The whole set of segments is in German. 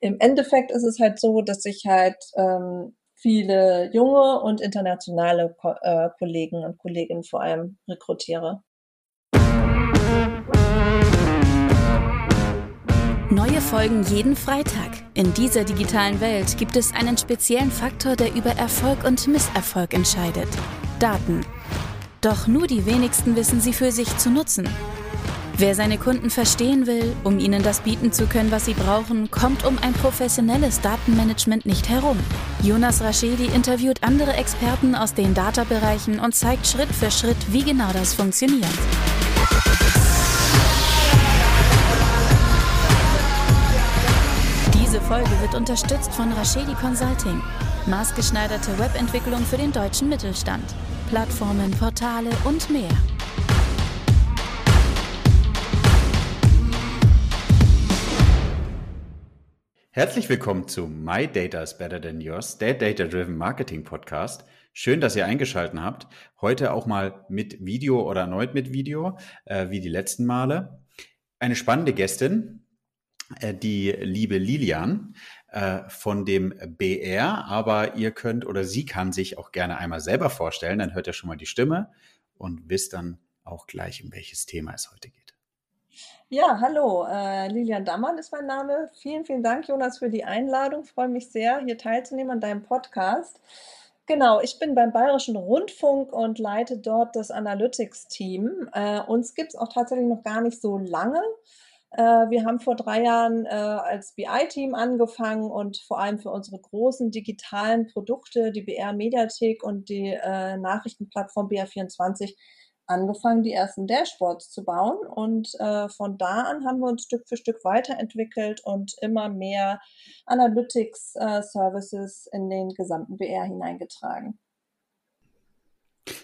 im Endeffekt ist es halt so, dass ich halt ähm, viele junge und internationale Ko äh, Kollegen und Kolleginnen vor allem rekrutiere. Neue Folgen jeden Freitag. In dieser digitalen Welt gibt es einen speziellen Faktor, der über Erfolg und Misserfolg entscheidet. Daten. Doch nur die wenigsten wissen sie für sich zu nutzen. Wer seine Kunden verstehen will, um ihnen das bieten zu können, was sie brauchen, kommt um ein professionelles Datenmanagement nicht herum. Jonas Raschedi interviewt andere Experten aus den Data-Bereichen und zeigt Schritt für Schritt, wie genau das funktioniert. Diese Folge wird unterstützt von Raschedi Consulting, maßgeschneiderte Webentwicklung für den deutschen Mittelstand, Plattformen, Portale und mehr. Herzlich willkommen zu My Data is Better Than Yours, der Data Driven Marketing Podcast. Schön, dass ihr eingeschaltet habt. Heute auch mal mit Video oder erneut mit Video, äh, wie die letzten Male. Eine spannende Gästin, äh, die liebe Lilian äh, von dem BR, aber ihr könnt oder sie kann sich auch gerne einmal selber vorstellen, dann hört ihr schon mal die Stimme und wisst dann auch gleich, um welches Thema es heute geht. Ja, hallo, äh, Lilian Dammann ist mein Name. Vielen, vielen Dank, Jonas, für die Einladung. Freue mich sehr, hier teilzunehmen an deinem Podcast. Genau, ich bin beim Bayerischen Rundfunk und leite dort das Analytics-Team. Äh, uns gibt es auch tatsächlich noch gar nicht so lange. Äh, wir haben vor drei Jahren äh, als BI-Team angefangen und vor allem für unsere großen digitalen Produkte, die BR Mediathek und die äh, Nachrichtenplattform BR24, angefangen, die ersten Dashboards zu bauen. Und äh, von da an haben wir uns Stück für Stück weiterentwickelt und immer mehr Analytics-Services äh, in den gesamten BR hineingetragen.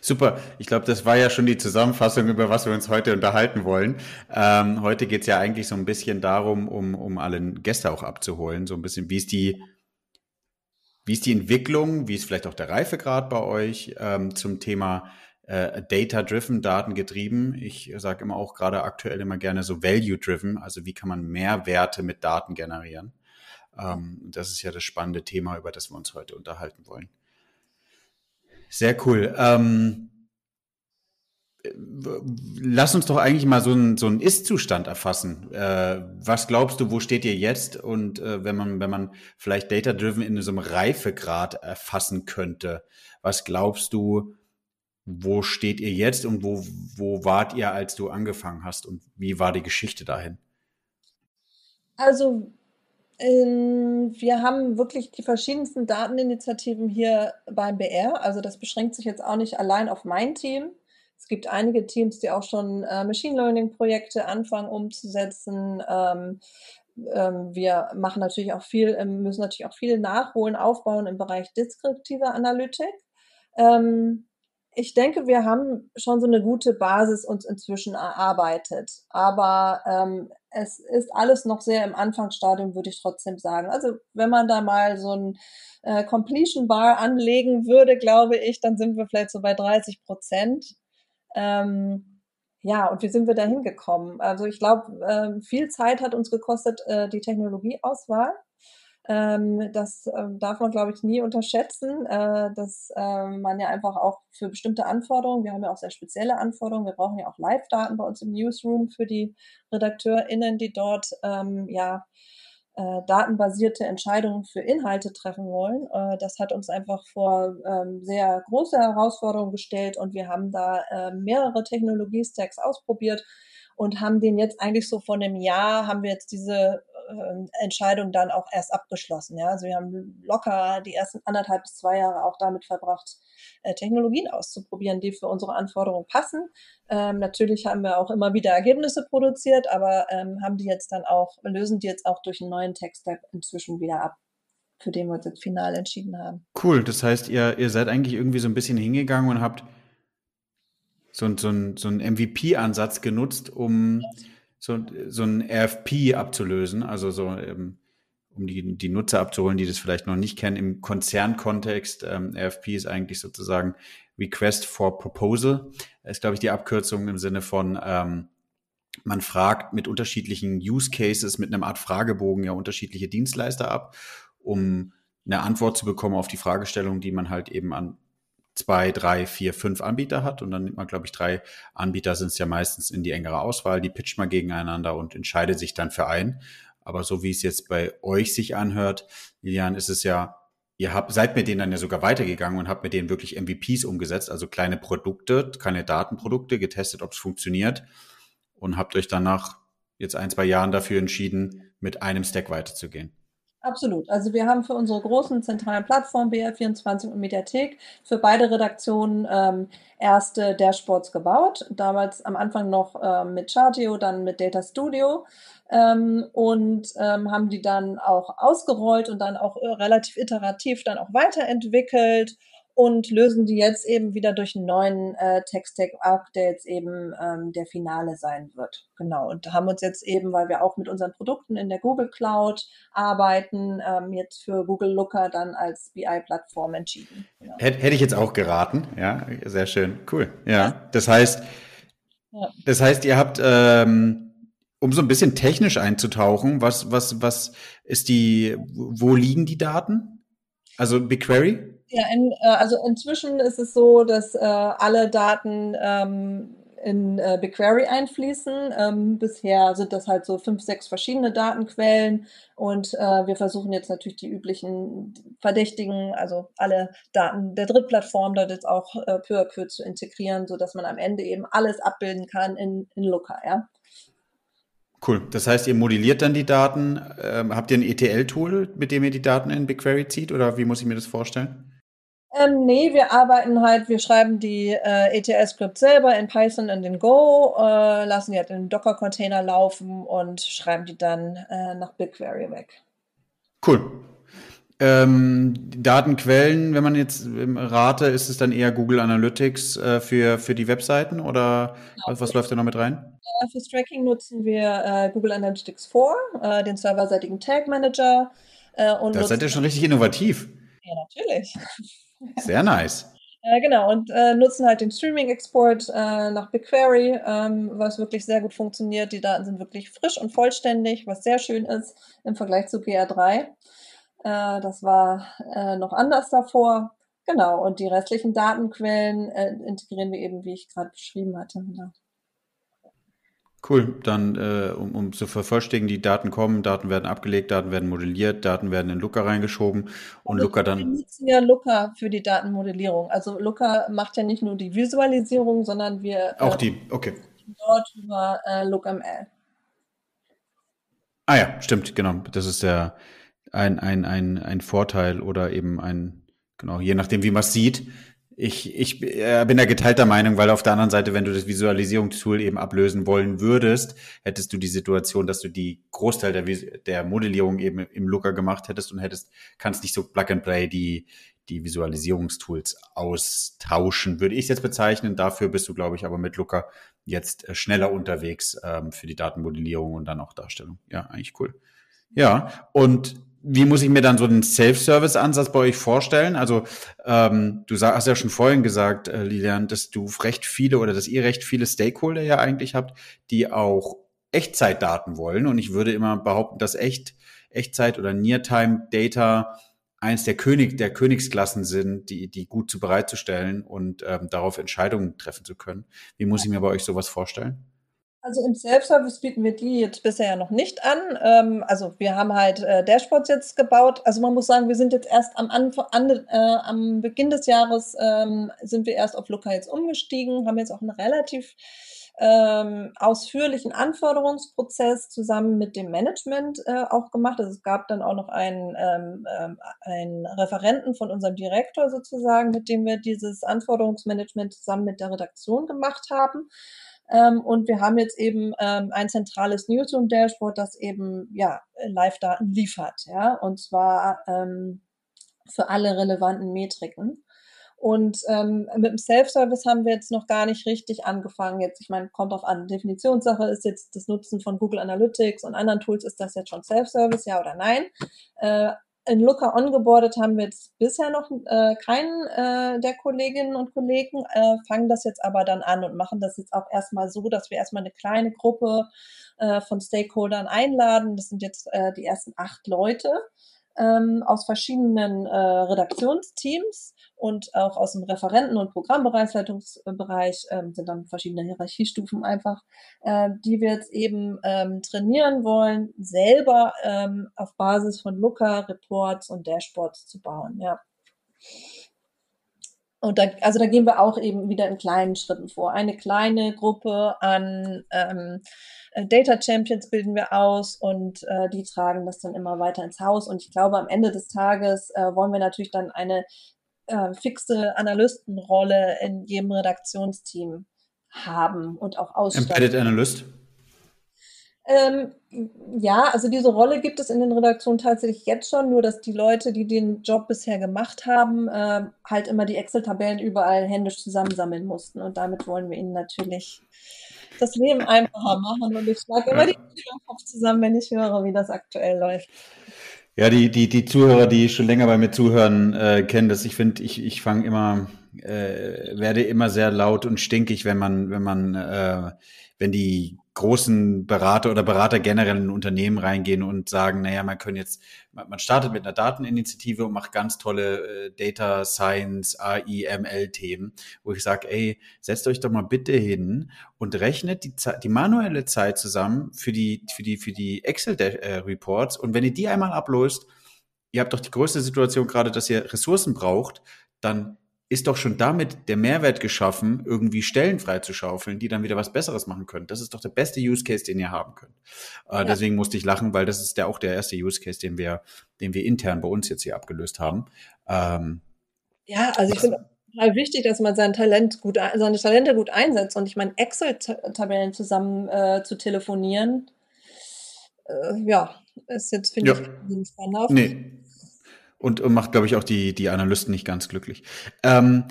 Super, ich glaube, das war ja schon die Zusammenfassung, über was wir uns heute unterhalten wollen. Ähm, heute geht es ja eigentlich so ein bisschen darum, um, um alle Gäste auch abzuholen, so ein bisschen, wie ist die, wie ist die Entwicklung, wie ist vielleicht auch der Reifegrad bei euch ähm, zum Thema äh, data-driven, datengetrieben. Ich sage immer auch gerade aktuell immer gerne so value-driven, also wie kann man mehr Werte mit Daten generieren. Ähm, das ist ja das spannende Thema, über das wir uns heute unterhalten wollen. Sehr cool. Ähm, lass uns doch eigentlich mal so einen, so Ist-Zustand erfassen. Äh, was glaubst du, wo steht ihr jetzt? Und äh, wenn man, wenn man vielleicht data-driven in so einem Reifegrad erfassen könnte, was glaubst du, wo steht ihr jetzt und wo, wo wart ihr, als du angefangen hast und wie war die Geschichte dahin? Also ähm, wir haben wirklich die verschiedensten Dateninitiativen hier beim BR. Also das beschränkt sich jetzt auch nicht allein auf mein Team. Es gibt einige Teams, die auch schon äh, Machine Learning-Projekte anfangen umzusetzen. Ähm, ähm, wir machen natürlich auch viel, müssen natürlich auch viel nachholen, aufbauen im Bereich deskriptiver Analytik. Ähm, ich denke, wir haben schon so eine gute Basis uns inzwischen erarbeitet. Aber ähm, es ist alles noch sehr im Anfangsstadium, würde ich trotzdem sagen. Also wenn man da mal so ein äh, Completion Bar anlegen würde, glaube ich, dann sind wir vielleicht so bei 30 Prozent. Ähm, ja, und wie sind wir da hingekommen? Also ich glaube, äh, viel Zeit hat uns gekostet äh, die Technologieauswahl. Ähm, das ähm, darf man, glaube ich, nie unterschätzen, äh, dass ähm, man ja einfach auch für bestimmte Anforderungen, wir haben ja auch sehr spezielle Anforderungen, wir brauchen ja auch Live-Daten bei uns im Newsroom für die RedakteurInnen, die dort ähm, ja äh, datenbasierte Entscheidungen für Inhalte treffen wollen. Äh, das hat uns einfach vor ähm, sehr große Herausforderungen gestellt und wir haben da äh, mehrere Technologie-Stacks ausprobiert und haben den jetzt eigentlich so von einem Jahr, haben wir jetzt diese äh, Entscheidung dann auch erst abgeschlossen. Ja? Also wir haben locker die ersten anderthalb bis zwei Jahre auch damit verbracht, äh, Technologien auszuprobieren, die für unsere Anforderungen passen. Ähm, natürlich haben wir auch immer wieder Ergebnisse produziert, aber ähm, haben die jetzt dann auch, lösen die jetzt auch durch einen neuen Tech-Stack inzwischen wieder ab für den wir uns jetzt final entschieden haben. Cool, das heißt, ihr, ihr seid eigentlich irgendwie so ein bisschen hingegangen und habt so, so, so einen MVP-Ansatz genutzt, um so, so ein RFP abzulösen, also so, ähm, um die, die Nutzer abzuholen, die das vielleicht noch nicht kennen, im Konzernkontext. Ähm, RFP ist eigentlich sozusagen Request for Proposal. Ist, glaube ich, die Abkürzung im Sinne von, ähm, man fragt mit unterschiedlichen Use Cases, mit einem Art Fragebogen ja unterschiedliche Dienstleister ab, um eine Antwort zu bekommen auf die Fragestellung, die man halt eben an zwei, drei, vier, fünf Anbieter hat. Und dann nimmt man, glaube ich, drei Anbieter sind es ja meistens in die engere Auswahl. Die pitcht man gegeneinander und entscheidet sich dann für einen. Aber so wie es jetzt bei euch sich anhört, Lilian, ist es ja, ihr habt, seid mit denen dann ja sogar weitergegangen und habt mit denen wirklich MVPs umgesetzt, also kleine Produkte, keine Datenprodukte, getestet, ob es funktioniert und habt euch danach jetzt ein, zwei Jahren dafür entschieden, mit einem Stack weiterzugehen. Absolut. Also wir haben für unsere großen zentralen Plattformen BR24 und Mediathek für beide Redaktionen ähm, erste Dashboards gebaut. Damals am Anfang noch ähm, mit Chartio, dann mit Data Studio ähm, und ähm, haben die dann auch ausgerollt und dann auch äh, relativ iterativ dann auch weiterentwickelt und lösen die jetzt eben wieder durch einen neuen äh, Tech-Stack ab, der jetzt eben ähm, der Finale sein wird. Genau. Und haben uns jetzt eben, weil wir auch mit unseren Produkten in der Google Cloud arbeiten, ähm, jetzt für Google Looker dann als BI-Plattform entschieden. Genau. Hätte, hätte ich jetzt auch geraten. Ja, sehr schön. Cool. Ja. Das heißt, ja. das heißt, ihr habt, ähm, um so ein bisschen technisch einzutauchen, was, was, was ist die, wo liegen die Daten? Also BigQuery? Ja, in, äh, also inzwischen ist es so, dass äh, alle Daten ähm, in äh, BigQuery einfließen. Ähm, bisher sind das halt so fünf, sechs verschiedene Datenquellen und äh, wir versuchen jetzt natürlich die üblichen Verdächtigen, also alle Daten der Drittplattform dort jetzt auch äh, peu à peu zu integrieren, so dass man am Ende eben alles abbilden kann in, in Looker, ja. Cool. Das heißt, ihr modelliert dann die Daten. Ähm, habt ihr ein ETL-Tool, mit dem ihr die Daten in BigQuery zieht oder wie muss ich mir das vorstellen? Ähm, nee, wir arbeiten halt, wir schreiben die äh, ETL-Script selber in Python und in Go, äh, lassen die halt in Docker-Container laufen und schreiben die dann äh, nach BigQuery weg. Cool. Ähm, Datenquellen, wenn man jetzt rate, ist es dann eher Google Analytics äh, für, für die Webseiten oder genau. was, läuft da noch mit rein? Äh, fürs Tracking nutzen wir äh, Google Analytics 4, äh, den serverseitigen Tag Manager. Und da seid ihr schon richtig innovativ. Ja, natürlich. Sehr nice. Genau, und äh, nutzen halt den Streaming-Export äh, nach BigQuery, ähm, was wirklich sehr gut funktioniert. Die Daten sind wirklich frisch und vollständig, was sehr schön ist im Vergleich zu GR3. Äh, das war äh, noch anders davor. Genau, und die restlichen Datenquellen äh, integrieren wir eben, wie ich gerade beschrieben hatte. Cool, dann äh, um, um zu vervollständigen, die Daten kommen, Daten werden abgelegt, Daten werden modelliert, Daten werden in Looker reingeschoben und also Looker dann. Wir nutzen ja Looker für die Datenmodellierung. Also Looker macht ja nicht nur die Visualisierung, sondern wir auch äh, die, okay. Dort über äh, LookML. Ah ja, stimmt, genau. Das ist ja ein, ein, ein, ein Vorteil oder eben ein, genau, je nachdem, wie man es sieht, ich, ich äh, bin da geteilter Meinung, weil auf der anderen Seite, wenn du das Visualisierungstool eben ablösen wollen würdest, hättest du die Situation, dass du die Großteil der, der Modellierung eben im Looker gemacht hättest und hättest, kannst nicht so Plug and Play die, die Visualisierungstools austauschen, würde ich jetzt bezeichnen. Dafür bist du, glaube ich, aber mit Looker jetzt äh, schneller unterwegs ähm, für die Datenmodellierung und dann auch Darstellung. Ja, eigentlich cool. Ja, und wie muss ich mir dann so einen Self-Service-Ansatz bei euch vorstellen? Also ähm, du hast ja schon vorhin gesagt, äh, Lilian, dass du recht viele oder dass ihr recht viele Stakeholder ja eigentlich habt, die auch Echtzeitdaten wollen. Und ich würde immer behaupten, dass echt Echtzeit oder Near-Time-Data eins der König der Königsklassen sind, die die gut zu bereitzustellen und ähm, darauf Entscheidungen treffen zu können. Wie muss ich mir bei euch sowas vorstellen? Also im Self-Service bieten wir die jetzt bisher ja noch nicht an. Ähm, also wir haben halt äh, Dashboards jetzt gebaut. Also man muss sagen, wir sind jetzt erst am, Anfang, an, äh, am Beginn des Jahres ähm, sind wir erst auf Looker jetzt umgestiegen, haben jetzt auch einen relativ ähm, ausführlichen Anforderungsprozess zusammen mit dem Management äh, auch gemacht. Also es gab dann auch noch einen, ähm, ähm einen Referenten von unserem Direktor sozusagen, mit dem wir dieses Anforderungsmanagement zusammen mit der Redaktion gemacht haben. Ähm, und wir haben jetzt eben ähm, ein zentrales Newsroom-Dashboard, das eben ja Live-Daten liefert, ja, und zwar ähm, für alle relevanten Metriken. Und ähm, mit dem Self-Service haben wir jetzt noch gar nicht richtig angefangen. Jetzt, ich meine, kommt auf an. Definitionssache ist jetzt das Nutzen von Google Analytics und anderen Tools, ist das jetzt schon Self-Service, ja oder nein? Äh, in Looker ongeboardet haben wir jetzt bisher noch äh, keinen äh, der Kolleginnen und Kollegen, äh, fangen das jetzt aber dann an und machen das jetzt auch erstmal so, dass wir erstmal eine kleine Gruppe äh, von Stakeholdern einladen. Das sind jetzt äh, die ersten acht Leute ähm, aus verschiedenen äh, Redaktionsteams und auch aus dem Referenten- und Programmbereichsleitungsbereich ähm, sind dann verschiedene Hierarchiestufen einfach, äh, die wir jetzt eben ähm, trainieren wollen, selber ähm, auf Basis von Looker, Reports und Dashboards zu bauen. Ja. Und da, also da gehen wir auch eben wieder in kleinen Schritten vor. Eine kleine Gruppe an ähm, äh, Data Champions bilden wir aus und äh, die tragen das dann immer weiter ins Haus. Und ich glaube, am Ende des Tages äh, wollen wir natürlich dann eine äh, fixe Analystenrolle in jedem Redaktionsteam haben und auch ausstatten. Embedded Analyst? Ähm, ja, also diese Rolle gibt es in den Redaktionen tatsächlich jetzt schon, nur dass die Leute, die den Job bisher gemacht haben, äh, halt immer die Excel-Tabellen überall händisch zusammensammeln mussten. Und damit wollen wir ihnen natürlich das Leben einfacher machen. Und ich schlage immer die Tür im Kopf zusammen, wenn ich höre, wie das aktuell läuft. Ja, die, die, die Zuhörer, die schon länger bei mir zuhören, äh, kennen das. Ich finde, ich, ich fange immer, äh, werde immer sehr laut und stinkig, wenn man, wenn man, äh, wenn die großen Berater oder Berater generell in Unternehmen reingehen und sagen, naja, man können jetzt, man startet mit einer Dateninitiative und macht ganz tolle äh, Data Science, AI, ML Themen, wo ich sage, ey, setzt euch doch mal bitte hin und rechnet die, die manuelle Zeit zusammen für die, für die, für die Excel äh, und wenn ihr die einmal ablöst, ihr habt doch die größte Situation gerade, dass ihr Ressourcen braucht, dann ist doch schon damit der Mehrwert geschaffen, irgendwie Stellen freizuschaufeln, die dann wieder was Besseres machen können. Das ist doch der beste Use Case, den ihr haben könnt. Äh, ja. Deswegen musste ich lachen, weil das ist der auch der erste Use Case, den wir, den wir intern bei uns jetzt hier abgelöst haben. Ähm, ja, also ich finde total wichtig, dass man sein Talent gut, seine Talente gut einsetzt. Und ich meine, Excel-Tabellen zusammen äh, zu telefonieren, äh, ja, ist jetzt, finde ja. ich, spannend. Nee, und, und macht, glaube ich, auch die, die Analysten nicht ganz glücklich. Ähm,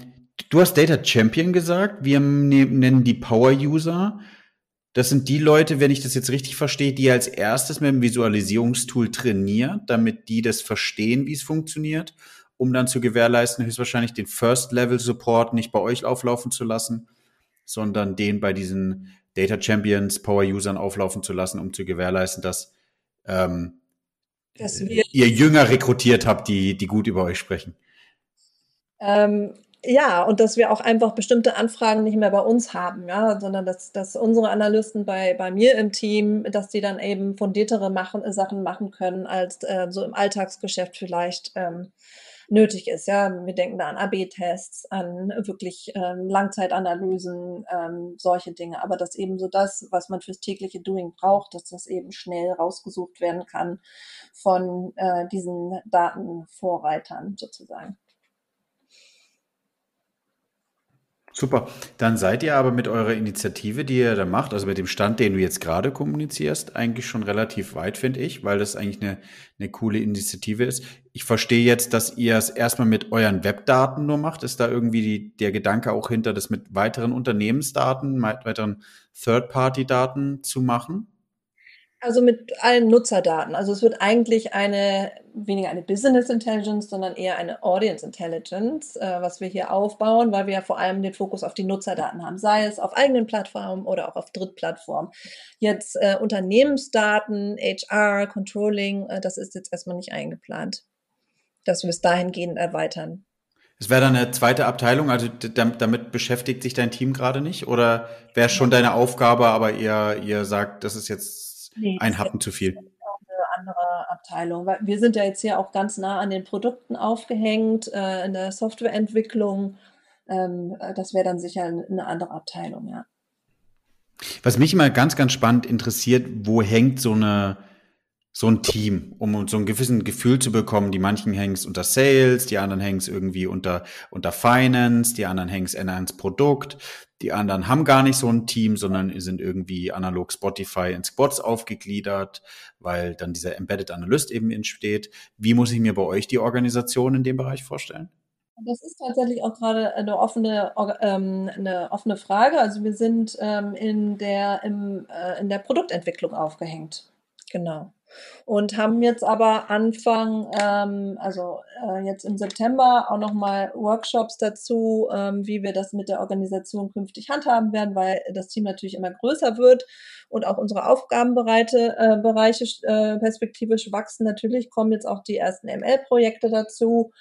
du hast Data Champion gesagt. Wir ne-, nennen die Power User. Das sind die Leute, wenn ich das jetzt richtig verstehe, die als erstes mit dem Visualisierungstool trainieren, damit die das verstehen, wie es funktioniert, um dann zu gewährleisten, höchstwahrscheinlich den First-Level-Support nicht bei euch auflaufen zu lassen, sondern den bei diesen Data Champions, Power-Usern auflaufen zu lassen, um zu gewährleisten, dass ähm, dass wir ihr Jünger rekrutiert habt, die, die gut über euch sprechen. Ähm, ja, und dass wir auch einfach bestimmte Anfragen nicht mehr bei uns haben, ja, sondern dass, dass unsere Analysten bei, bei mir im Team, dass die dann eben fundiertere machen, Sachen machen können, als äh, so im Alltagsgeschäft vielleicht ähm, nötig ist. Ja, wir denken da an AB-Tests, an wirklich ähm, Langzeitanalysen, ähm, solche Dinge. Aber dass eben so das, was man fürs tägliche Doing braucht, dass das eben schnell rausgesucht werden kann von äh, diesen Datenvorreitern sozusagen. Super. Dann seid ihr aber mit eurer Initiative, die ihr da macht, also mit dem Stand, den du jetzt gerade kommunizierst, eigentlich schon relativ weit, finde ich, weil das eigentlich eine, eine coole Initiative ist. Ich verstehe jetzt, dass ihr es erstmal mit euren Webdaten nur macht. Ist da irgendwie die, der Gedanke auch hinter, das mit weiteren Unternehmensdaten, mit weiteren Third-Party-Daten zu machen? Also mit allen Nutzerdaten. Also es wird eigentlich eine, weniger eine Business Intelligence, sondern eher eine Audience Intelligence, äh, was wir hier aufbauen, weil wir ja vor allem den Fokus auf die Nutzerdaten haben, sei es auf eigenen Plattformen oder auch auf Drittplattformen. Jetzt äh, Unternehmensdaten, HR, Controlling, äh, das ist jetzt erstmal nicht eingeplant, dass wir es dahingehend erweitern. Es wäre dann eine zweite Abteilung, also damit, beschäftigt sich dein Team gerade nicht? Oder wäre schon deine Aufgabe, aber ihr, ihr sagt, das ist jetzt nee, ein Happen zu viel. Eine andere Abteilung. Weil wir sind ja jetzt hier auch ganz nah an den Produkten aufgehängt, äh, in der Softwareentwicklung. Ähm, das wäre dann sicher eine andere Abteilung, ja. Was mich immer ganz, ganz spannend interessiert, wo hängt so eine so ein Team, um so ein gewissen Gefühl zu bekommen. Die manchen hängen es unter Sales, die anderen hängen es irgendwie unter, unter Finance, die anderen hängen es ans Produkt, die anderen haben gar nicht so ein Team, sondern sind irgendwie analog Spotify in Spots aufgegliedert, weil dann dieser Embedded Analyst eben entsteht. Wie muss ich mir bei euch die Organisation in dem Bereich vorstellen? Das ist tatsächlich auch gerade eine offene, ähm, eine offene Frage. Also wir sind ähm, in, der, im, äh, in der Produktentwicklung aufgehängt. Genau. und haben jetzt aber Anfang, ähm, also äh, jetzt im September auch nochmal Workshops dazu, ähm, wie wir das mit der Organisation künftig handhaben werden, weil das Team natürlich immer größer wird und auch unsere Aufgabenbereiche äh, äh, perspektivisch wachsen. Natürlich kommen jetzt auch die ersten ML-Projekte dazu.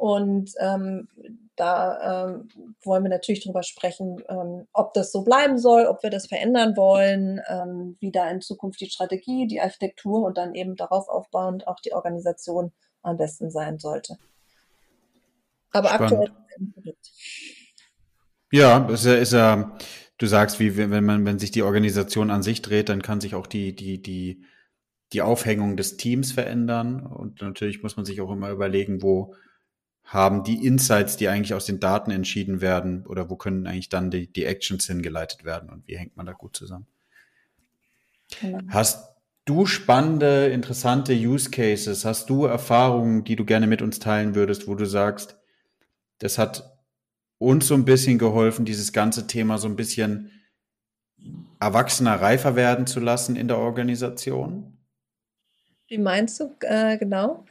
Und ähm, da ähm, wollen wir natürlich drüber sprechen, ähm, ob das so bleiben soll, ob wir das verändern wollen, ähm, wie da in Zukunft die Strategie, die Architektur und dann eben darauf aufbauend auch die Organisation am besten sein sollte. Aber Spannend. aktuell. Ja, ist ja, ist ja, du sagst, wie wenn man, wenn sich die Organisation an sich dreht, dann kann sich auch die, die, die, die Aufhängung des Teams verändern. Und natürlich muss man sich auch immer überlegen, wo, haben die Insights, die eigentlich aus den Daten entschieden werden, oder wo können eigentlich dann die, die Actions hingeleitet werden und wie hängt man da gut zusammen? Genau. Hast du spannende, interessante Use Cases? Hast du Erfahrungen, die du gerne mit uns teilen würdest, wo du sagst, das hat uns so ein bisschen geholfen, dieses ganze Thema so ein bisschen erwachsener, reifer werden zu lassen in der Organisation? Wie meinst du äh, genau?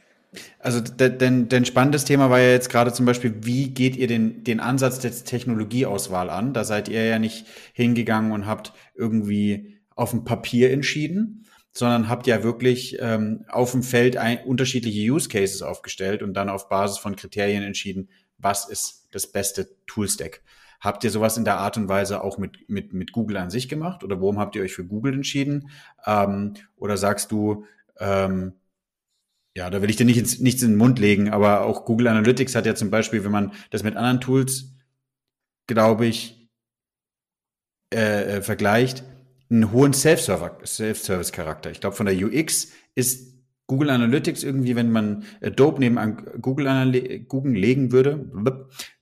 Also denn, denn spannendes Thema war ja jetzt gerade zum Beispiel, wie geht ihr den, den Ansatz der Technologieauswahl an? Da seid ihr ja nicht hingegangen und habt irgendwie auf dem Papier entschieden, sondern habt ja wirklich ähm, auf dem Feld ein, unterschiedliche Use Cases aufgestellt und dann auf Basis von Kriterien entschieden, was ist das beste Toolstack. Habt ihr sowas in der Art und Weise auch mit, mit, mit Google an sich gemacht? Oder warum habt ihr euch für Google entschieden? Ähm, oder sagst du, ähm, ja, da will ich dir nicht ins, nichts in den Mund legen, aber auch Google Analytics hat ja zum Beispiel, wenn man das mit anderen Tools, glaube ich, äh, äh, vergleicht, einen hohen Self-Service-Charakter. Ich glaube, von der UX ist Google Analytics irgendwie, wenn man Adobe neben an Google, Analy Google legen würde,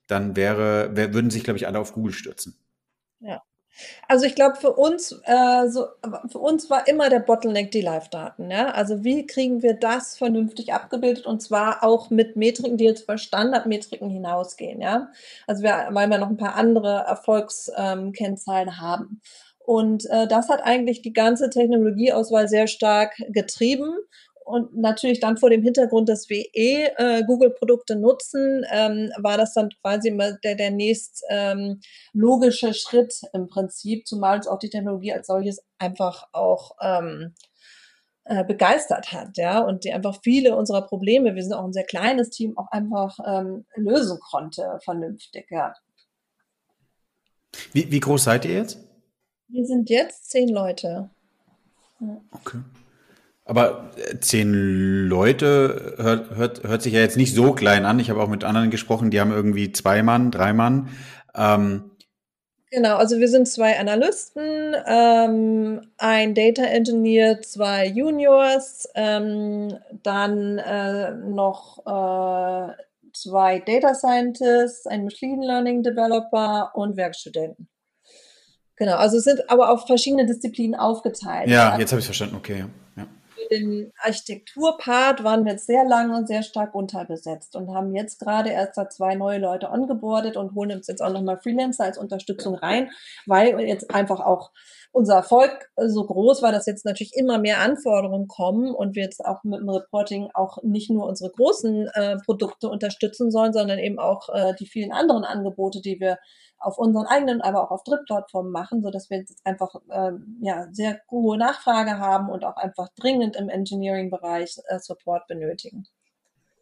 dann wäre, wär, würden sich, glaube ich, alle auf Google stürzen. Ja. Also ich glaube, für uns, äh, so, für uns war immer der Bottleneck die Live-Daten. Ja? Also wie kriegen wir das vernünftig abgebildet und zwar auch mit Metriken, die jetzt über Standardmetriken hinausgehen. Ja? Also wir, weil wir noch ein paar andere Erfolgskennzahlen ähm, haben. Und äh, das hat eigentlich die ganze Technologieauswahl sehr stark getrieben und natürlich dann vor dem Hintergrund, dass wir eh äh, Google-Produkte nutzen, ähm, war das dann quasi immer der, der nächst ähm, logische Schritt im Prinzip, zumal uns auch die Technologie als solches einfach auch ähm, äh, begeistert hat, ja, und die einfach viele unserer Probleme, wir sind auch ein sehr kleines Team, auch einfach ähm, lösen konnte, vernünftig, ja. Wie, wie groß seid ihr jetzt? Wir sind jetzt zehn Leute. Ja. Okay. Aber äh, zehn Leute hört, hört, hört sich ja jetzt nicht so klein an. Ich habe auch mit anderen gesprochen, die haben irgendwie zwei Mann, drei Mann. Ähm, Genau, also wir sind zwei Analysten, ähm, ein Data Engineer, zwei Juniors, ähm, dann äh, noch äh, zwei Data Scientists, ein Machine Learning Developer und Werkstudenten. Genau, also es sind aber auf verschiedene Disziplinen aufgeteilt. Ja, jetzt habe ich verstanden, okay. Ja im Architekturpart waren wir sehr lange und sehr stark unterbesetzt und haben jetzt gerade erst da zwei neue Leute ongeboardet und holen uns jetzt auch nochmal Freelancer als Unterstützung rein, weil jetzt einfach auch unser Erfolg so groß war, dass jetzt natürlich immer mehr Anforderungen kommen und wir jetzt auch mit dem Reporting auch nicht nur unsere großen äh, Produkte unterstützen sollen, sondern eben auch äh, die vielen anderen Angebote, die wir auf unseren eigenen, aber auch auf Drittplattformen machen, so dass wir jetzt einfach ähm, ja sehr hohe Nachfrage haben und auch einfach dringend im Engineering-Bereich äh, Support benötigen.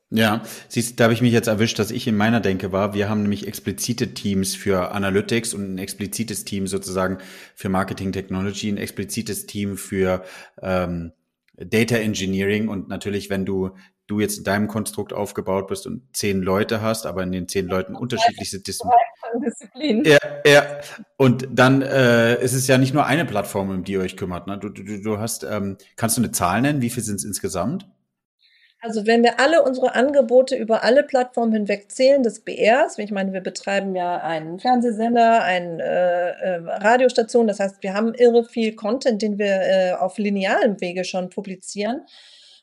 Ja, siehst, da habe ich mich jetzt erwischt, dass ich in meiner Denke war. Wir haben nämlich explizite Teams für Analytics und ein explizites Team sozusagen für Marketing Technology, ein explizites Team für ähm, Data Engineering und natürlich, wenn du du jetzt in deinem Konstrukt aufgebaut bist und zehn Leute hast, aber in den zehn Leuten unterschiedlichste Disziplinen. Ja, ja. Und dann äh, ist es ja nicht nur eine Plattform, um die ihr euch kümmert. Ne? Du, du, du hast, ähm, kannst du eine Zahl nennen? Wie viel sind es insgesamt? Also wenn wir alle unsere Angebote über alle Plattformen hinweg zählen des BRs, ich meine, wir betreiben ja einen Fernsehsender, eine äh, äh, Radiostation, das heißt, wir haben irre viel Content, den wir äh, auf linealem Wege schon publizieren.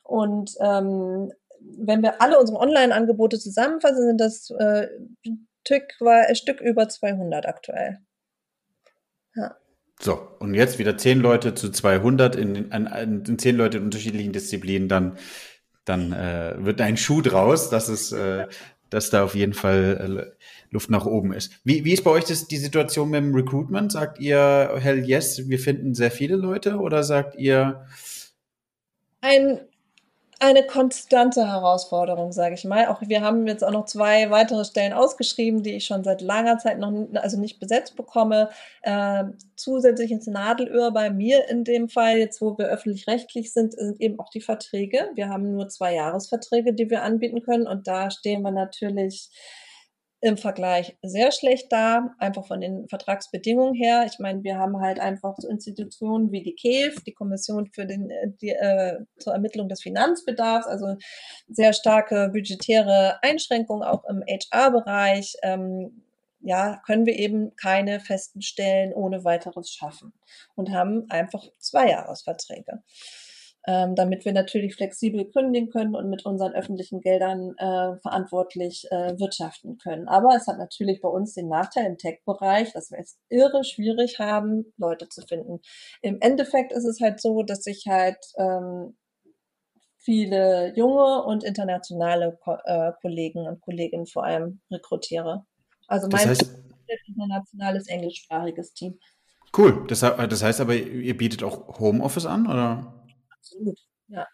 Und ähm, wenn wir alle unsere Online-Angebote zusammenfassen, sind das äh, Stück, war, Stück über 200 aktuell. Ja. So, und jetzt wieder zehn Leute zu 200 in, in, in zehn Leute in unterschiedlichen Disziplinen, dann, dann äh, wird ein Schuh draus, dass es, äh, dass da auf jeden Fall äh, Luft nach oben ist. Wie, wie ist bei euch das, die Situation mit dem Recruitment? Sagt ihr, hell yes, wir finden sehr viele Leute oder sagt ihr? Ein eine konstante Herausforderung, sage ich mal. Auch wir haben jetzt auch noch zwei weitere Stellen ausgeschrieben, die ich schon seit langer Zeit noch also nicht besetzt bekomme. Äh, zusätzlich ins Nadelöhr bei mir in dem Fall, jetzt wo wir öffentlich-rechtlich sind, sind eben auch die Verträge. Wir haben nur zwei Jahresverträge, die wir anbieten können und da stehen wir natürlich im Vergleich sehr schlecht da, einfach von den Vertragsbedingungen her. Ich meine, wir haben halt einfach so Institutionen wie die KEF, die Kommission für den, äh, die, äh, zur Ermittlung des Finanzbedarfs, also sehr starke budgetäre Einschränkungen auch im HR-Bereich. Ähm, ja, können wir eben keine festen Stellen ohne weiteres schaffen und haben einfach zwei Jahresverträge ähm, damit wir natürlich flexibel kündigen können und mit unseren öffentlichen Geldern äh, verantwortlich äh, wirtschaften können. Aber es hat natürlich bei uns den Nachteil im Tech-Bereich, dass wir es irre schwierig haben, Leute zu finden. Im Endeffekt ist es halt so, dass ich halt ähm, viele junge und internationale Ko äh, Kollegen und Kolleginnen vor allem rekrutiere. Also mein das heißt, internationales englischsprachiges Team. Cool. Das, das heißt aber, ihr bietet auch Homeoffice an, oder? Absolut, ja.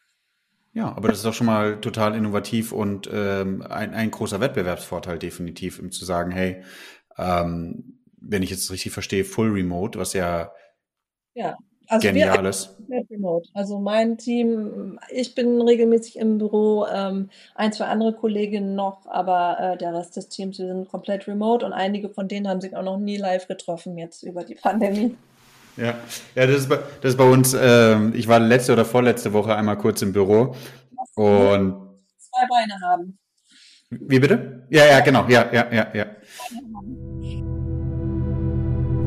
Ja, aber das ist doch schon mal total innovativ und ähm, ein, ein großer Wettbewerbsvorteil definitiv, um zu sagen, hey, ähm, wenn ich jetzt richtig verstehe, Full Remote, was ja, ja. Also genial ist. Remote. Also mein Team, ich bin regelmäßig im Büro, ähm, ein, zwei andere Kolleginnen noch, aber äh, der Rest des Teams, wir sind komplett remote und einige von denen haben sich auch noch nie live getroffen jetzt über die Pandemie. Ja, ja das, ist bei, das ist bei uns, ähm, ich war letzte oder vorletzte Woche einmal kurz im Büro und zwei Beine haben. Wie bitte? Ja, ja, genau, ja, ja, ja, ja.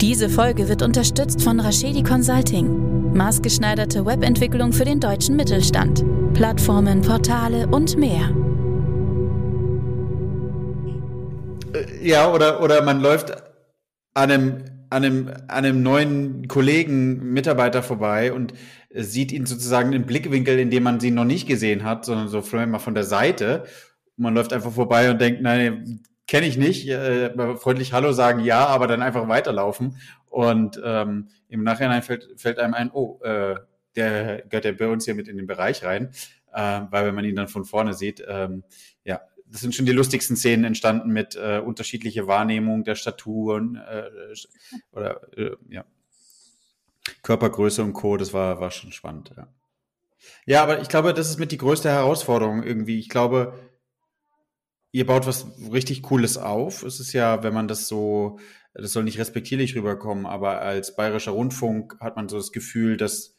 Diese Folge wird unterstützt von Rashedi Consulting. Maßgeschneiderte Webentwicklung für den deutschen Mittelstand. Plattformen, Portale und mehr. Äh, ja, oder, oder man läuft an einem an einem, an einem neuen Kollegen, Mitarbeiter vorbei und sieht ihn sozusagen im Blickwinkel, in dem man sie noch nicht gesehen hat, sondern so vielleicht mal von der Seite. man läuft einfach vorbei und denkt, nein, kenne ich nicht. Äh, freundlich Hallo sagen, ja, aber dann einfach weiterlaufen. Und ähm, im Nachhinein fällt, fällt einem ein, oh, äh, der gehört ja bei uns hier mit in den Bereich rein, äh, weil wenn man ihn dann von vorne sieht, ähm, das sind schon die lustigsten Szenen entstanden mit äh, unterschiedliche Wahrnehmung der Staturen äh, oder äh, ja. Körpergröße und Co. Das war, war schon spannend, ja. Ja, aber ich glaube, das ist mit die größte Herausforderung irgendwie. Ich glaube, ihr baut was richtig Cooles auf. Es ist ja, wenn man das so, das soll nicht respektierlich rüberkommen, aber als bayerischer Rundfunk hat man so das Gefühl, dass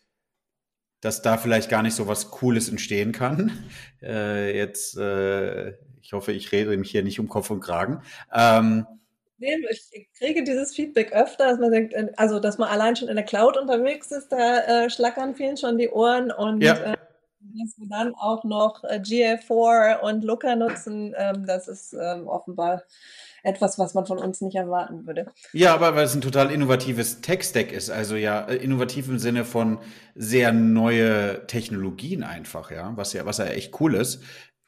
dass da vielleicht gar nicht so was Cooles entstehen kann. Äh, jetzt äh, ich hoffe, ich rede mich hier nicht um Kopf und Kragen. Ähm, ich kriege dieses Feedback öfter, dass man denkt, also dass man allein schon in der Cloud unterwegs ist, da äh, schlackern vielen schon die Ohren und ja. äh, dass wir dann auch noch äh, GA4 und Looker nutzen, ähm, das ist ähm, offenbar etwas, was man von uns nicht erwarten würde. Ja, aber weil es ein total innovatives Tech-Stack ist, also ja, äh, innovativ im Sinne von sehr neue Technologien einfach, ja, was ja, was ja echt cool ist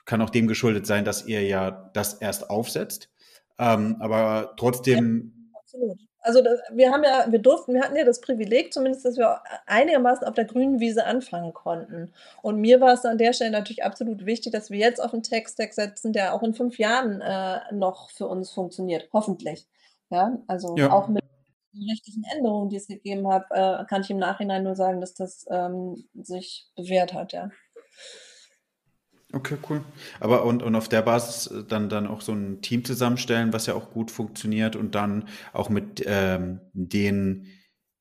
kann auch dem geschuldet sein, dass ihr ja das erst aufsetzt. Ähm, aber trotzdem. Ja, absolut. Also wir haben ja, wir durften, wir hatten ja das Privileg zumindest, dass wir einigermaßen auf der grünen Wiese anfangen konnten. Und mir war es an der Stelle natürlich absolut wichtig, dass wir jetzt auf einen Tech-Stack setzen, der auch in fünf Jahren äh, noch für uns funktioniert. Hoffentlich. Ja, also ja. auch mit den rechtlichen Änderungen, die es gegeben hat, äh, kann ich im Nachhinein nur sagen, dass das ähm, sich bewährt hat, ja. Okay, cool. Aber und, und auf der Basis äh, dann, dann auch so ein Team zusammenstellen, was ja auch gut funktioniert und dann auch mit ähm, den,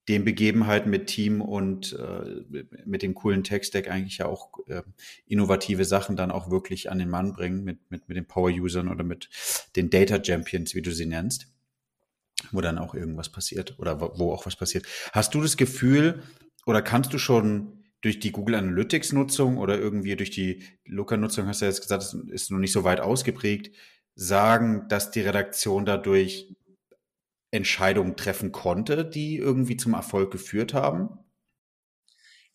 den Begebenheiten mit Team und äh, mit dem coolen Tech-Stack eigentlich ja auch äh, innovative Sachen dann auch wirklich an den Mann bringen mit, mit, mit den Power-Usern oder mit den Data Champions, wie du sie nennst, wo dann auch irgendwas passiert oder wo auch was passiert. Hast du das Gefühl oder kannst du schon durch die Google Analytics Nutzung oder irgendwie durch die Looker Nutzung, hast du ja jetzt gesagt, ist noch nicht so weit ausgeprägt, sagen, dass die Redaktion dadurch Entscheidungen treffen konnte, die irgendwie zum Erfolg geführt haben?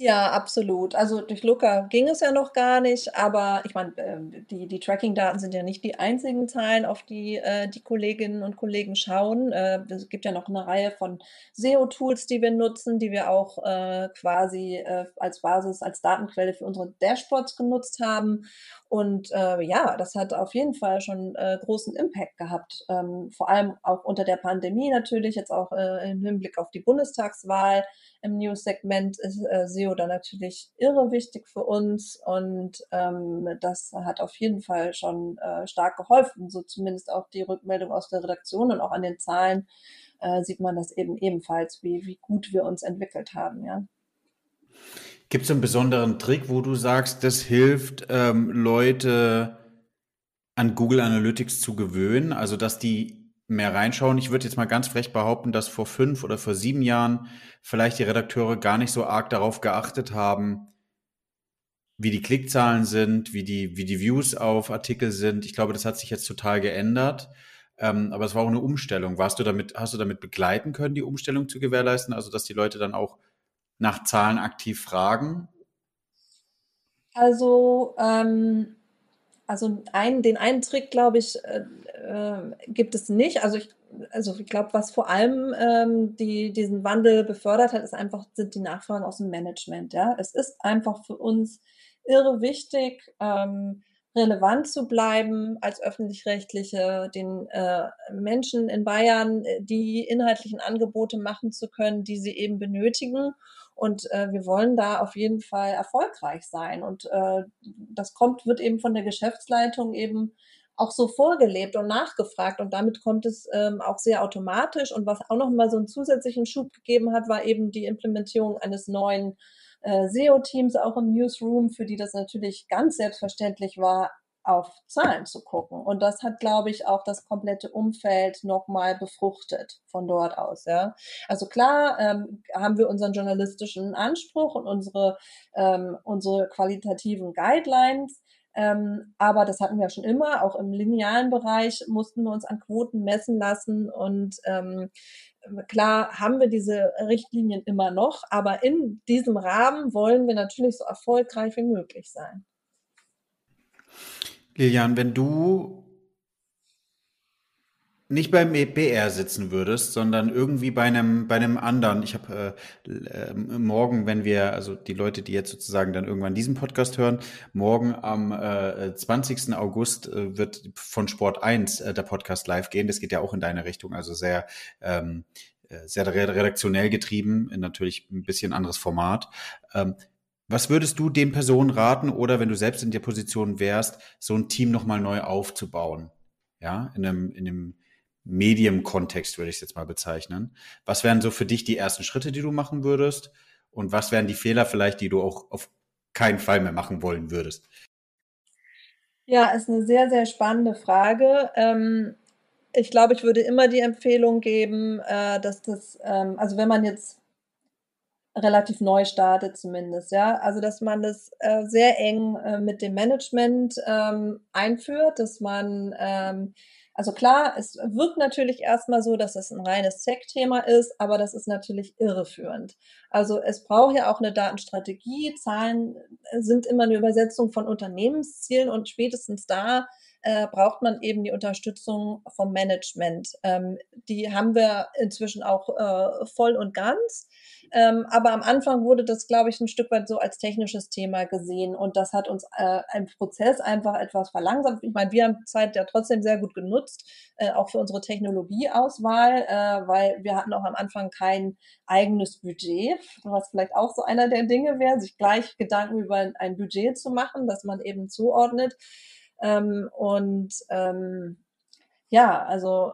Ja, absolut. Also durch Looker ging es ja noch gar nicht, aber ich meine, ähm, die, die Tracking-Daten sind ja nicht die einzigen Zahlen, auf die äh, die Kolleginnen und Kollegen schauen. Äh, es gibt ja noch eine Reihe von SEO-Tools, die wir nutzen, die wir auch äh, quasi äh, als Basis, als Datenquelle für unsere Dashboards genutzt haben. Und äh, ja, das hat auf jeden Fall schon äh, großen Impact gehabt. Ähm, vor allem auch unter der Pandemie natürlich, jetzt auch im Hinblick auf die Bundestagswahl im News-Segment ist äh, SEO da natürlich irre wichtig für uns und ähm, das hat auf jeden Fall schon äh, stark geholfen. So zumindest auch die Rückmeldung aus der Redaktion und auch an den Zahlen äh, sieht man das eben ebenfalls, wie, wie gut wir uns entwickelt haben, ja. Gibt es einen besonderen Trick, wo du sagst, das hilft ähm, Leute an Google Analytics zu gewöhnen, also dass die mehr reinschauen? Ich würde jetzt mal ganz frech behaupten, dass vor fünf oder vor sieben Jahren vielleicht die Redakteure gar nicht so arg darauf geachtet haben, wie die Klickzahlen sind, wie die, wie die Views auf Artikel sind. Ich glaube, das hat sich jetzt total geändert. Ähm, aber es war auch eine Umstellung. Warst du damit, hast du damit begleiten können, die Umstellung zu gewährleisten? Also, dass die Leute dann auch nach Zahlen aktiv fragen? Also, ähm, also ein, den einen Trick, glaube ich, äh, gibt es nicht. Also ich, also ich glaube, was vor allem ähm, die, diesen Wandel befördert hat, ist einfach, sind die Nachfragen aus dem Management. Ja? Es ist einfach für uns irre wichtig, ähm, relevant zu bleiben als öffentlich-rechtliche, den äh, Menschen in Bayern äh, die inhaltlichen Angebote machen zu können, die sie eben benötigen. Und äh, wir wollen da auf jeden Fall erfolgreich sein. Und äh, das kommt, wird eben von der Geschäftsleitung eben auch so vorgelebt und nachgefragt. Und damit kommt es ähm, auch sehr automatisch. Und was auch noch mal so einen zusätzlichen Schub gegeben hat, war eben die Implementierung eines neuen äh, SEO-Teams auch im Newsroom, für die das natürlich ganz selbstverständlich war, auf Zahlen zu gucken. Und das hat, glaube ich, auch das komplette Umfeld nochmal befruchtet von dort aus. Ja. Also klar ähm, haben wir unseren journalistischen Anspruch und unsere, ähm, unsere qualitativen Guidelines. Ähm, aber das hatten wir schon immer. Auch im linearen Bereich mussten wir uns an Quoten messen lassen. Und ähm, Klar haben wir diese Richtlinien immer noch, aber in diesem Rahmen wollen wir natürlich so erfolgreich wie möglich sein. Lilian, wenn du nicht beim BR sitzen würdest, sondern irgendwie bei einem, bei einem anderen. Ich habe äh, äh, morgen, wenn wir, also die Leute, die jetzt sozusagen dann irgendwann diesen Podcast hören, morgen am äh, 20. August äh, wird von Sport 1 äh, der Podcast live gehen. Das geht ja auch in deine Richtung, also sehr, ähm, äh, sehr redaktionell getrieben, natürlich ein bisschen anderes Format. Ähm, was würdest du den Personen raten oder wenn du selbst in der Position wärst, so ein Team nochmal neu aufzubauen? Ja, in einem, in einem Medium-Kontext würde ich es jetzt mal bezeichnen. Was wären so für dich die ersten Schritte, die du machen würdest? Und was wären die Fehler vielleicht, die du auch auf keinen Fall mehr machen wollen würdest? Ja, ist eine sehr, sehr spannende Frage. Ähm, ich glaube, ich würde immer die Empfehlung geben, äh, dass das, ähm, also wenn man jetzt relativ neu startet zumindest, ja. Also dass man das äh, sehr eng äh, mit dem Management ähm, einführt, dass man also klar, es wirkt natürlich erstmal so, dass es ein reines Tech-Thema ist, aber das ist natürlich irreführend. Also es braucht ja auch eine Datenstrategie. Zahlen sind immer eine Übersetzung von Unternehmenszielen und spätestens da äh, braucht man eben die Unterstützung vom Management. Ähm, die haben wir inzwischen auch äh, voll und ganz. Ähm, aber am Anfang wurde das, glaube ich, ein Stück weit so als technisches Thema gesehen und das hat uns äh, im Prozess einfach etwas verlangsamt. Ich meine, wir haben Zeit ja trotzdem sehr gut genutzt, äh, auch für unsere Technologieauswahl, äh, weil wir hatten auch am Anfang kein eigenes Budget, was vielleicht auch so einer der Dinge wäre, sich gleich Gedanken über ein Budget zu machen, dass man eben zuordnet. Ähm, und ähm, ja, also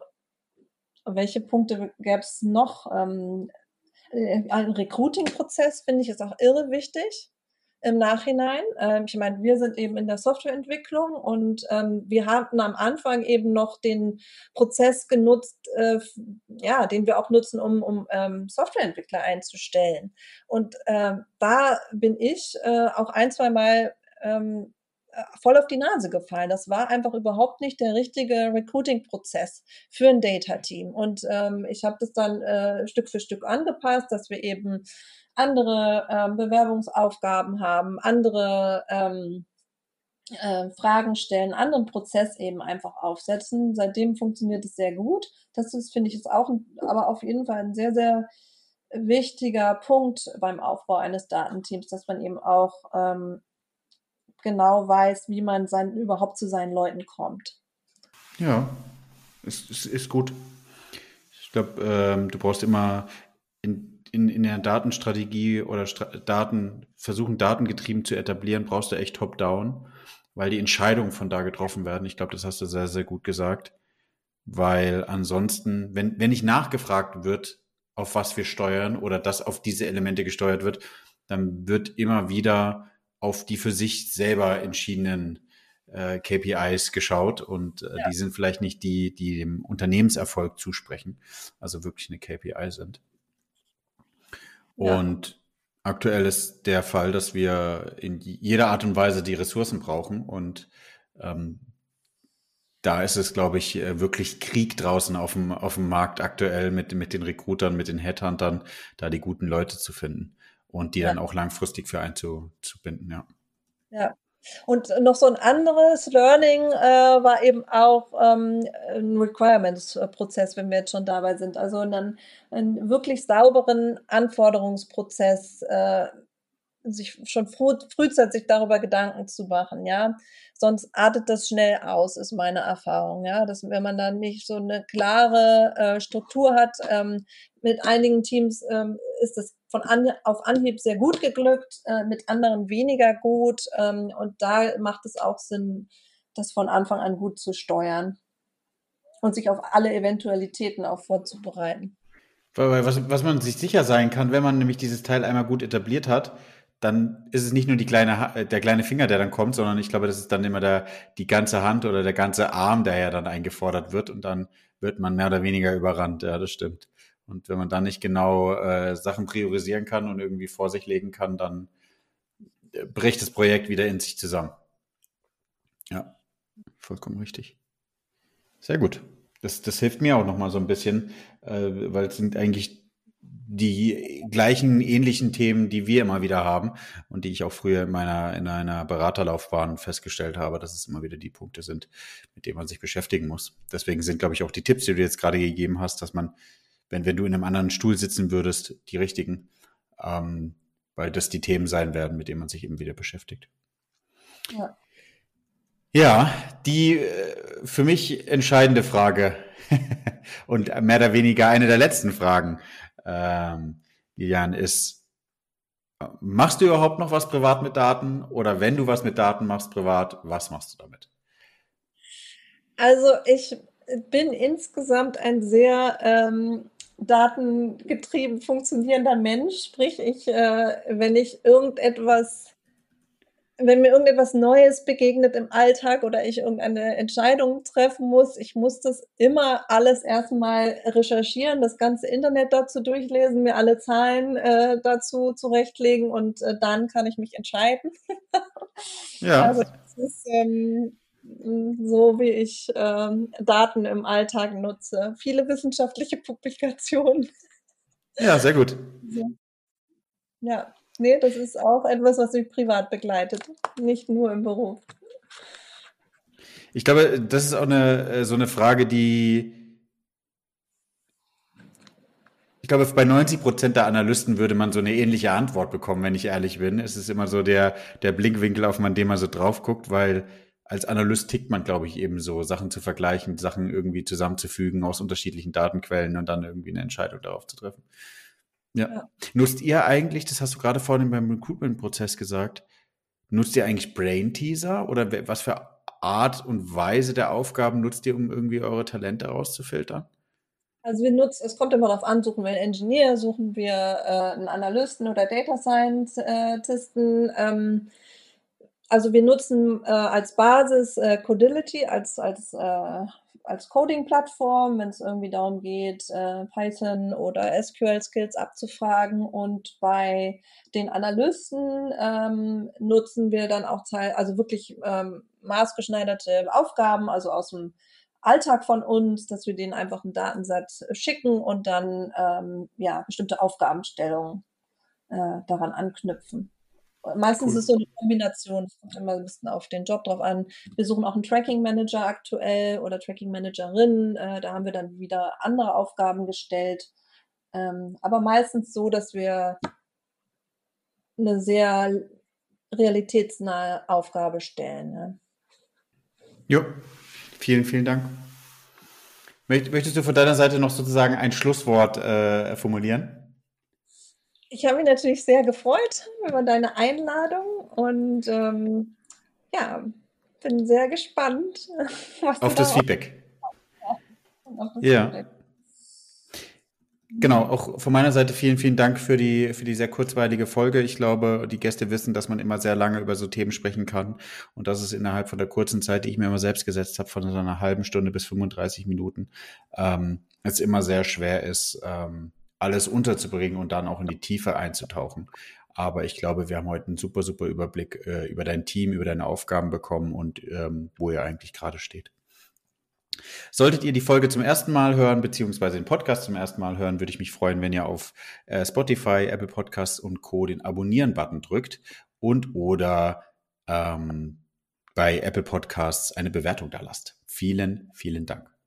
welche Punkte gäbe es noch? Ähm, äh, ein Recruiting-Prozess finde ich ist auch irre wichtig im Nachhinein. Ähm, ich meine, wir sind eben in der Softwareentwicklung und ähm, wir hatten am Anfang eben noch den Prozess genutzt, äh, ja, den wir auch nutzen, um, um ähm, Softwareentwickler einzustellen. Und äh, da bin ich äh, auch ein, zwei Mal ähm, äh, voll auf die Nase gefallen. Das war einfach überhaupt nicht der richtige Recruiting-Prozess für ein Data-Team. Und ähm, ich habe das dann äh, Stück für Stück angepasst, dass wir eben andere ähm, Bewerbungsaufgaben haben, andere ähm, äh, Fragen stellen, anderen Prozess eben einfach aufsetzen. Seitdem funktioniert es sehr gut. Das ist, finde ich, ist auch, ein, aber auf jeden Fall ein sehr, sehr wichtiger Punkt beim Aufbau eines Datenteams, dass man eben auch ähm, genau weiß, wie man sein, überhaupt zu seinen Leuten kommt. Ja, ist, ist, ist gut. Ich glaube, ähm, du brauchst immer in, in, in der Datenstrategie oder Stra Daten, versuchen datengetrieben zu etablieren, brauchst du echt top-down, weil die Entscheidungen von da getroffen werden. Ich glaube, das hast du sehr, sehr gut gesagt. Weil ansonsten, wenn, wenn nicht nachgefragt wird, auf was wir steuern oder dass auf diese Elemente gesteuert wird, dann wird immer wieder auf die für sich selber entschiedenen äh, KPIs geschaut und äh, ja. die sind vielleicht nicht die, die dem Unternehmenserfolg zusprechen, also wirklich eine KPI sind. Ja. Und aktuell ist der Fall, dass wir in jeder Art und Weise die Ressourcen brauchen und ähm, da ist es, glaube ich, äh, wirklich Krieg draußen auf dem, auf dem Markt aktuell mit, mit den Recruitern, mit den Headhuntern, da die guten Leute zu finden und die ja. dann auch langfristig für einen zu, zu binden, ja. Ja. Und noch so ein anderes Learning äh, war eben auch ähm, ein Requirements-Prozess, wenn wir jetzt schon dabei sind. Also einen, einen wirklich sauberen Anforderungsprozess, äh, sich schon früh, frühzeitig darüber Gedanken zu machen, ja sonst artet das schnell aus, ist meine Erfahrung. Ja, dass wenn man dann nicht so eine klare äh, Struktur hat, ähm, mit einigen Teams ähm, ist das von an, auf Anhieb sehr gut geglückt, äh, mit anderen weniger gut. Ähm, und da macht es auch Sinn, das von Anfang an gut zu steuern und sich auf alle Eventualitäten auch vorzubereiten. Was, was man sich sicher sein kann, wenn man nämlich dieses Teil einmal gut etabliert hat, dann ist es nicht nur die kleine, äh, der kleine Finger, der dann kommt, sondern ich glaube, das ist dann immer der, die ganze Hand oder der ganze Arm, der ja dann eingefordert wird und dann wird man mehr oder weniger überrannt. Ja, das stimmt. Und wenn man dann nicht genau äh, Sachen priorisieren kann und irgendwie vor sich legen kann, dann äh, bricht das Projekt wieder in sich zusammen. Ja, vollkommen richtig. Sehr gut. Das, das hilft mir auch nochmal so ein bisschen, äh, weil es sind eigentlich die gleichen ähnlichen Themen, die wir immer wieder haben und die ich auch früher in meiner in einer Beraterlaufbahn festgestellt habe, dass es immer wieder die Punkte sind, mit denen man sich beschäftigen muss. Deswegen sind, glaube ich, auch die Tipps, die du jetzt gerade gegeben hast, dass man, wenn wenn du in einem anderen Stuhl sitzen würdest, die richtigen, ähm, weil das die Themen sein werden, mit denen man sich eben wieder beschäftigt. Ja. Ja, die äh, für mich entscheidende Frage und mehr oder weniger eine der letzten Fragen ähm, Lilian, ist, machst du überhaupt noch was privat mit Daten? Oder wenn du was mit Daten machst privat, was machst du damit? Also ich bin insgesamt ein sehr ähm, datengetrieben funktionierender Mensch. Sprich, ich, äh, wenn ich irgendetwas wenn mir irgendetwas Neues begegnet im Alltag oder ich irgendeine Entscheidung treffen muss, ich muss das immer alles erstmal recherchieren, das ganze Internet dazu durchlesen, mir alle Zahlen äh, dazu zurechtlegen und äh, dann kann ich mich entscheiden. ja. Also das ist ähm, so, wie ich ähm, Daten im Alltag nutze. Viele wissenschaftliche Publikationen. Ja, sehr gut. Ja. Nee, das ist auch etwas, was mich privat begleitet, nicht nur im Beruf. Ich glaube, das ist auch eine, äh, so eine Frage, die ich glaube, bei 90 Prozent der Analysten würde man so eine ähnliche Antwort bekommen, wenn ich ehrlich bin. Es ist immer so der, der Blinkwinkel, auf man den man so drauf guckt, weil als Analyst tickt man, glaube ich, eben so, Sachen zu vergleichen, Sachen irgendwie zusammenzufügen aus unterschiedlichen Datenquellen und dann irgendwie eine Entscheidung darauf zu treffen. Ja. ja. Nutzt ihr eigentlich, das hast du gerade vorhin beim Recruitment-Prozess gesagt, nutzt ihr eigentlich Brain Teaser oder was für Art und Weise der Aufgaben nutzt ihr, um irgendwie eure Talente rauszufiltern? Also wir nutzen, es kommt immer darauf an, suchen wir einen Engineer, suchen wir äh, einen Analysten oder Data Scientisten. Ähm, also wir nutzen äh, als Basis äh, Codility als, als äh, als Coding-Plattform, wenn es irgendwie darum geht, äh, Python oder SQL-Skills abzufragen. Und bei den Analysten ähm, nutzen wir dann auch also wirklich ähm, maßgeschneiderte Aufgaben, also aus dem Alltag von uns, dass wir denen einfach einen Datensatz schicken und dann ähm, ja bestimmte Aufgabenstellungen äh, daran anknüpfen. Meistens cool. ist es so eine Kombination, es kommt immer ein bisschen auf den Job drauf an. Wir suchen auch einen Tracking Manager aktuell oder Tracking Managerin. Äh, da haben wir dann wieder andere Aufgaben gestellt. Ähm, aber meistens so, dass wir eine sehr realitätsnahe Aufgabe stellen. Ne? Jo, vielen, vielen Dank. Möchtest du von deiner Seite noch sozusagen ein Schlusswort äh, formulieren? Ich habe mich natürlich sehr gefreut über deine Einladung und ähm, ja, bin sehr gespannt auf das Feedback. Auf das ja. Feedback. Genau, auch von meiner Seite vielen, vielen Dank für die, für die sehr kurzweilige Folge. Ich glaube, die Gäste wissen, dass man immer sehr lange über so Themen sprechen kann und dass es innerhalb von der kurzen Zeit, die ich mir immer selbst gesetzt habe, von so einer halben Stunde bis 35 Minuten, ähm, es immer sehr schwer ist, ähm, alles unterzubringen und dann auch in die Tiefe einzutauchen. Aber ich glaube, wir haben heute einen super, super Überblick äh, über dein Team, über deine Aufgaben bekommen und ähm, wo ihr eigentlich gerade steht. Solltet ihr die Folge zum ersten Mal hören, beziehungsweise den Podcast zum ersten Mal hören, würde ich mich freuen, wenn ihr auf äh, Spotify, Apple Podcasts und Co. den Abonnieren-Button drückt und oder ähm, bei Apple Podcasts eine Bewertung da lasst. Vielen, vielen Dank.